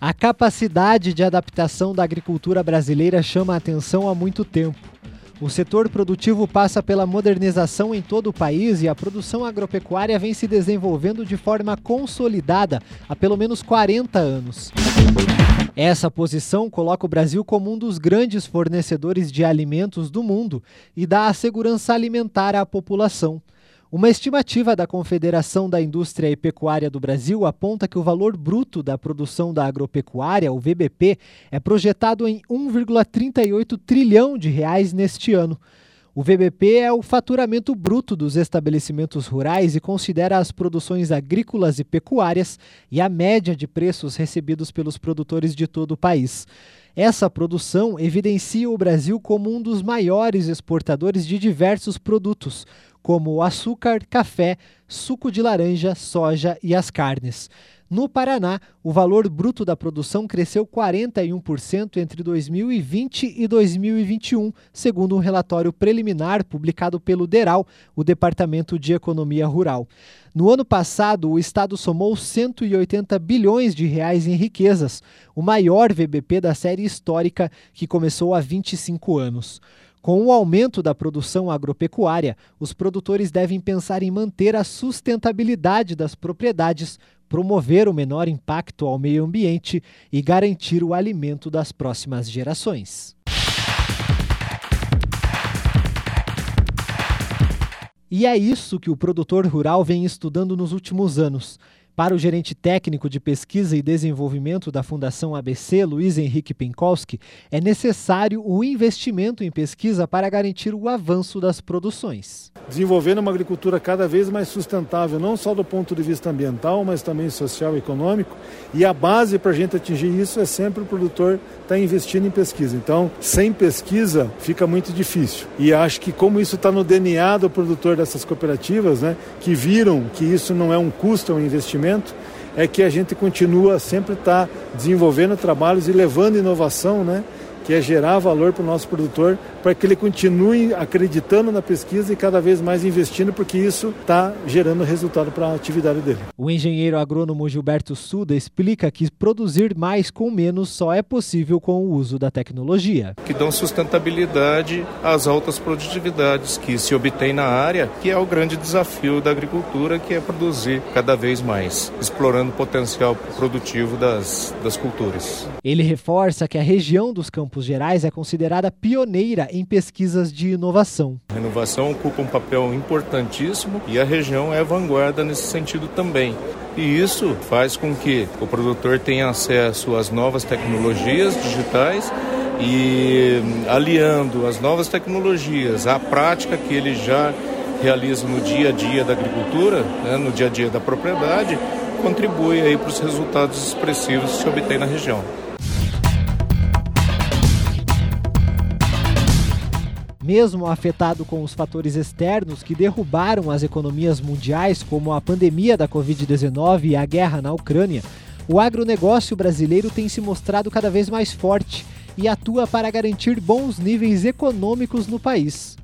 A capacidade de adaptação da agricultura brasileira chama a atenção há muito tempo. O setor produtivo passa pela modernização em todo o país e a produção agropecuária vem se desenvolvendo de forma consolidada há pelo menos 40 anos. Essa posição coloca o Brasil como um dos grandes fornecedores de alimentos do mundo e dá a segurança alimentar à população. Uma estimativa da Confederação da Indústria e Pecuária do Brasil aponta que o valor bruto da produção da agropecuária, o VBP, é projetado em 1,38 trilhão de reais neste ano. O VBP é o faturamento bruto dos estabelecimentos rurais e considera as produções agrícolas e pecuárias e a média de preços recebidos pelos produtores de todo o país. Essa produção evidencia o Brasil como um dos maiores exportadores de diversos produtos, como açúcar, café, suco de laranja, soja e as carnes. No Paraná, o valor bruto da produção cresceu 41% entre 2020 e 2021, segundo um relatório preliminar publicado pelo DERAL, o Departamento de Economia Rural. No ano passado, o estado somou 180 bilhões de reais em riquezas, o maior VBP da série histórica que começou há 25 anos. Com o aumento da produção agropecuária, os produtores devem pensar em manter a sustentabilidade das propriedades, promover o menor impacto ao meio ambiente e garantir o alimento das próximas gerações. E é isso que o produtor rural vem estudando nos últimos anos. Para o gerente técnico de pesquisa e desenvolvimento da Fundação ABC, Luiz Henrique Penkowski, é necessário o investimento em pesquisa para garantir o avanço das produções. Desenvolvendo uma agricultura cada vez mais sustentável, não só do ponto de vista ambiental, mas também social e econômico. E a base para a gente atingir isso é sempre o produtor estar tá investindo em pesquisa. Então, sem pesquisa fica muito difícil. E acho que como isso está no DNA do produtor dessas cooperativas, né, que viram que isso não é um custo, é um investimento, é que a gente continua sempre estar tá desenvolvendo trabalhos e levando inovação, né? Que é gerar valor para o nosso produtor, para que ele continue acreditando na pesquisa e cada vez mais investindo, porque isso está gerando resultado para a atividade dele. O engenheiro agrônomo Gilberto Suda explica que produzir mais com menos só é possível com o uso da tecnologia. Que dão sustentabilidade às altas produtividades que se obtém na área, que é o grande desafio da agricultura, que é produzir cada vez mais, explorando o potencial produtivo das, das culturas. Ele reforça que a região dos Campos Campos Gerais é considerada pioneira em pesquisas de inovação. A inovação ocupa um papel importantíssimo e a região é vanguarda nesse sentido também. E isso faz com que o produtor tenha acesso às novas tecnologias digitais e aliando as novas tecnologias à prática que ele já realiza no dia a dia da agricultura, né, no dia a dia da propriedade, contribui aí para os resultados expressivos que se obtém na região. Mesmo afetado com os fatores externos que derrubaram as economias mundiais, como a pandemia da Covid-19 e a guerra na Ucrânia, o agronegócio brasileiro tem se mostrado cada vez mais forte e atua para garantir bons níveis econômicos no país.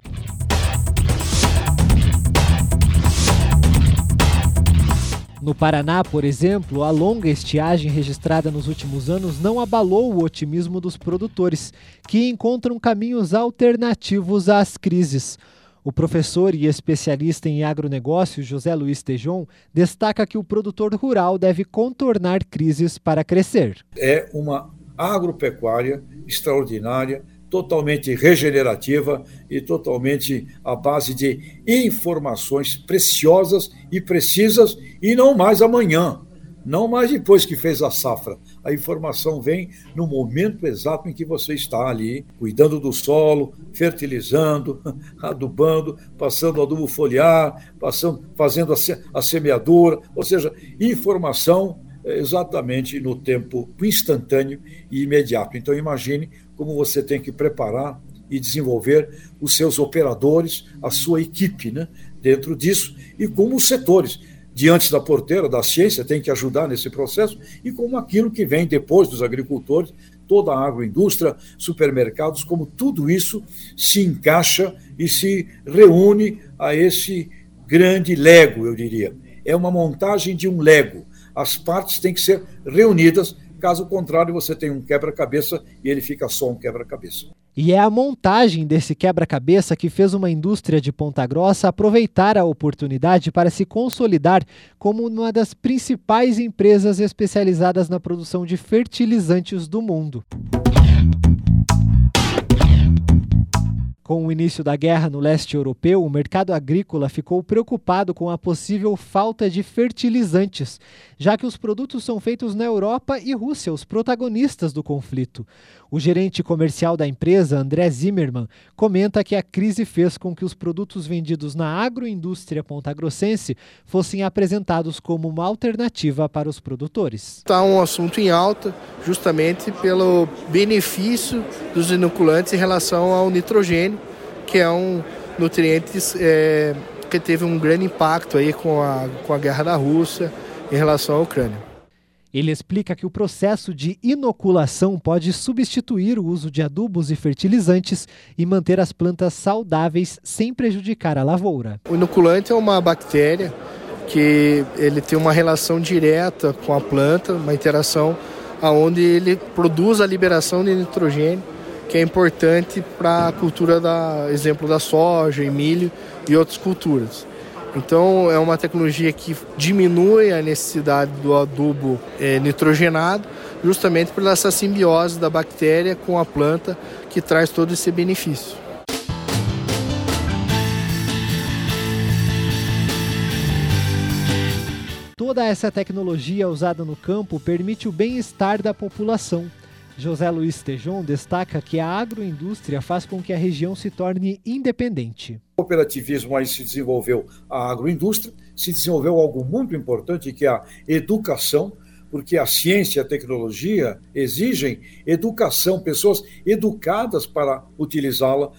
No Paraná, por exemplo, a longa estiagem registrada nos últimos anos não abalou o otimismo dos produtores, que encontram caminhos alternativos às crises. O professor e especialista em agronegócio José Luiz Tejon destaca que o produtor rural deve contornar crises para crescer. É uma agropecuária extraordinária totalmente regenerativa e totalmente à base de informações preciosas e precisas e não mais amanhã, não mais depois que fez a safra. A informação vem no momento exato em que você está ali, cuidando do solo, fertilizando, adubando, passando adubo foliar, passando, fazendo a semeadura, ou seja, informação exatamente no tempo instantâneo e imediato. Então imagine como você tem que preparar e desenvolver os seus operadores, a sua equipe, né, dentro disso e como os setores diante da porteira da ciência tem que ajudar nesse processo e como aquilo que vem depois dos agricultores, toda a agroindústria, supermercados, como tudo isso se encaixa e se reúne a esse grande lego, eu diria. É uma montagem de um lego as partes têm que ser reunidas Caso contrário, você tem um quebra-cabeça e ele fica só um quebra-cabeça. E é a montagem desse quebra-cabeça que fez uma indústria de Ponta Grossa aproveitar a oportunidade para se consolidar como uma das principais empresas especializadas na produção de fertilizantes do mundo. Com o início da guerra no leste europeu, o mercado agrícola ficou preocupado com a possível falta de fertilizantes, já que os produtos são feitos na Europa e Rússia, os protagonistas do conflito. O gerente comercial da empresa, André Zimmermann, comenta que a crise fez com que os produtos vendidos na agroindústria pontagrossense fossem apresentados como uma alternativa para os produtores. Está um assunto em alta, justamente pelo benefício dos inoculantes em relação ao nitrogênio que é um nutriente é, que teve um grande impacto aí com a, com a guerra da Rússia em relação à Ucrânia. Ele explica que o processo de inoculação pode substituir o uso de adubos e fertilizantes e manter as plantas saudáveis sem prejudicar a lavoura. O inoculante é uma bactéria que ele tem uma relação direta com a planta, uma interação aonde ele produz a liberação de nitrogênio que é importante para a cultura da exemplo da soja e milho e outras culturas. Então é uma tecnologia que diminui a necessidade do adubo é, nitrogenado, justamente por essa simbiose da bactéria com a planta que traz todo esse benefício. Toda essa tecnologia usada no campo permite o bem-estar da população José Luiz Tejon destaca que a agroindústria faz com que a região se torne independente. O cooperativismo aí se desenvolveu a agroindústria, se desenvolveu algo muito importante que é a educação, porque a ciência e a tecnologia exigem educação, pessoas educadas para utilizá-la uh,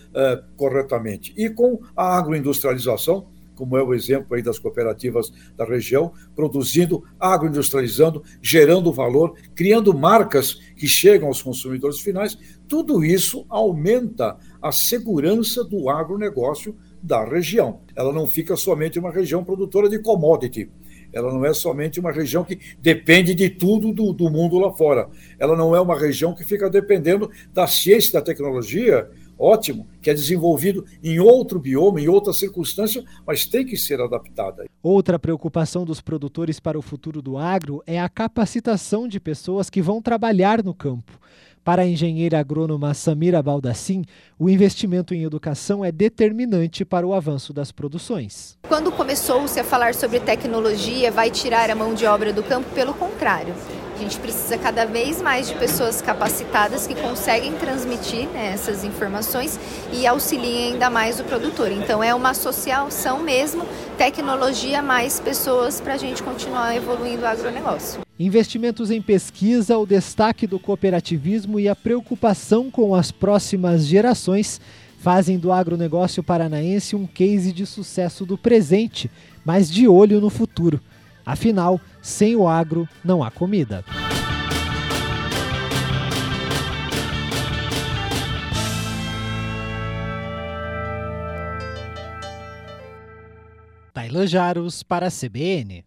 corretamente. E com a agroindustrialização, como é o exemplo aí das cooperativas da região, produzindo, agroindustrializando, gerando valor, criando marcas que chegam aos consumidores finais, tudo isso aumenta a segurança do agronegócio da região. Ela não fica somente uma região produtora de commodity. Ela não é somente uma região que depende de tudo do, do mundo lá fora. Ela não é uma região que fica dependendo da ciência da tecnologia ótimo, que é desenvolvido em outro bioma, em outra circunstância, mas tem que ser adaptada. Outra preocupação dos produtores para o futuro do agro é a capacitação de pessoas que vão trabalhar no campo. Para a engenheira agrônoma Samira Baldassim, o investimento em educação é determinante para o avanço das produções. Quando começou-se a falar sobre tecnologia, vai tirar a mão de obra do campo, pelo contrário. A gente precisa cada vez mais de pessoas capacitadas que conseguem transmitir né, essas informações e auxiliem ainda mais o produtor. Então é uma associação mesmo, tecnologia mais pessoas para a gente continuar evoluindo o agronegócio. Investimentos em pesquisa, o destaque do cooperativismo e a preocupação com as próximas gerações fazem do agronegócio paranaense um case de sucesso do presente, mas de olho no futuro. Afinal, sem o agro não há comida. Tailan Jaros para a CBN.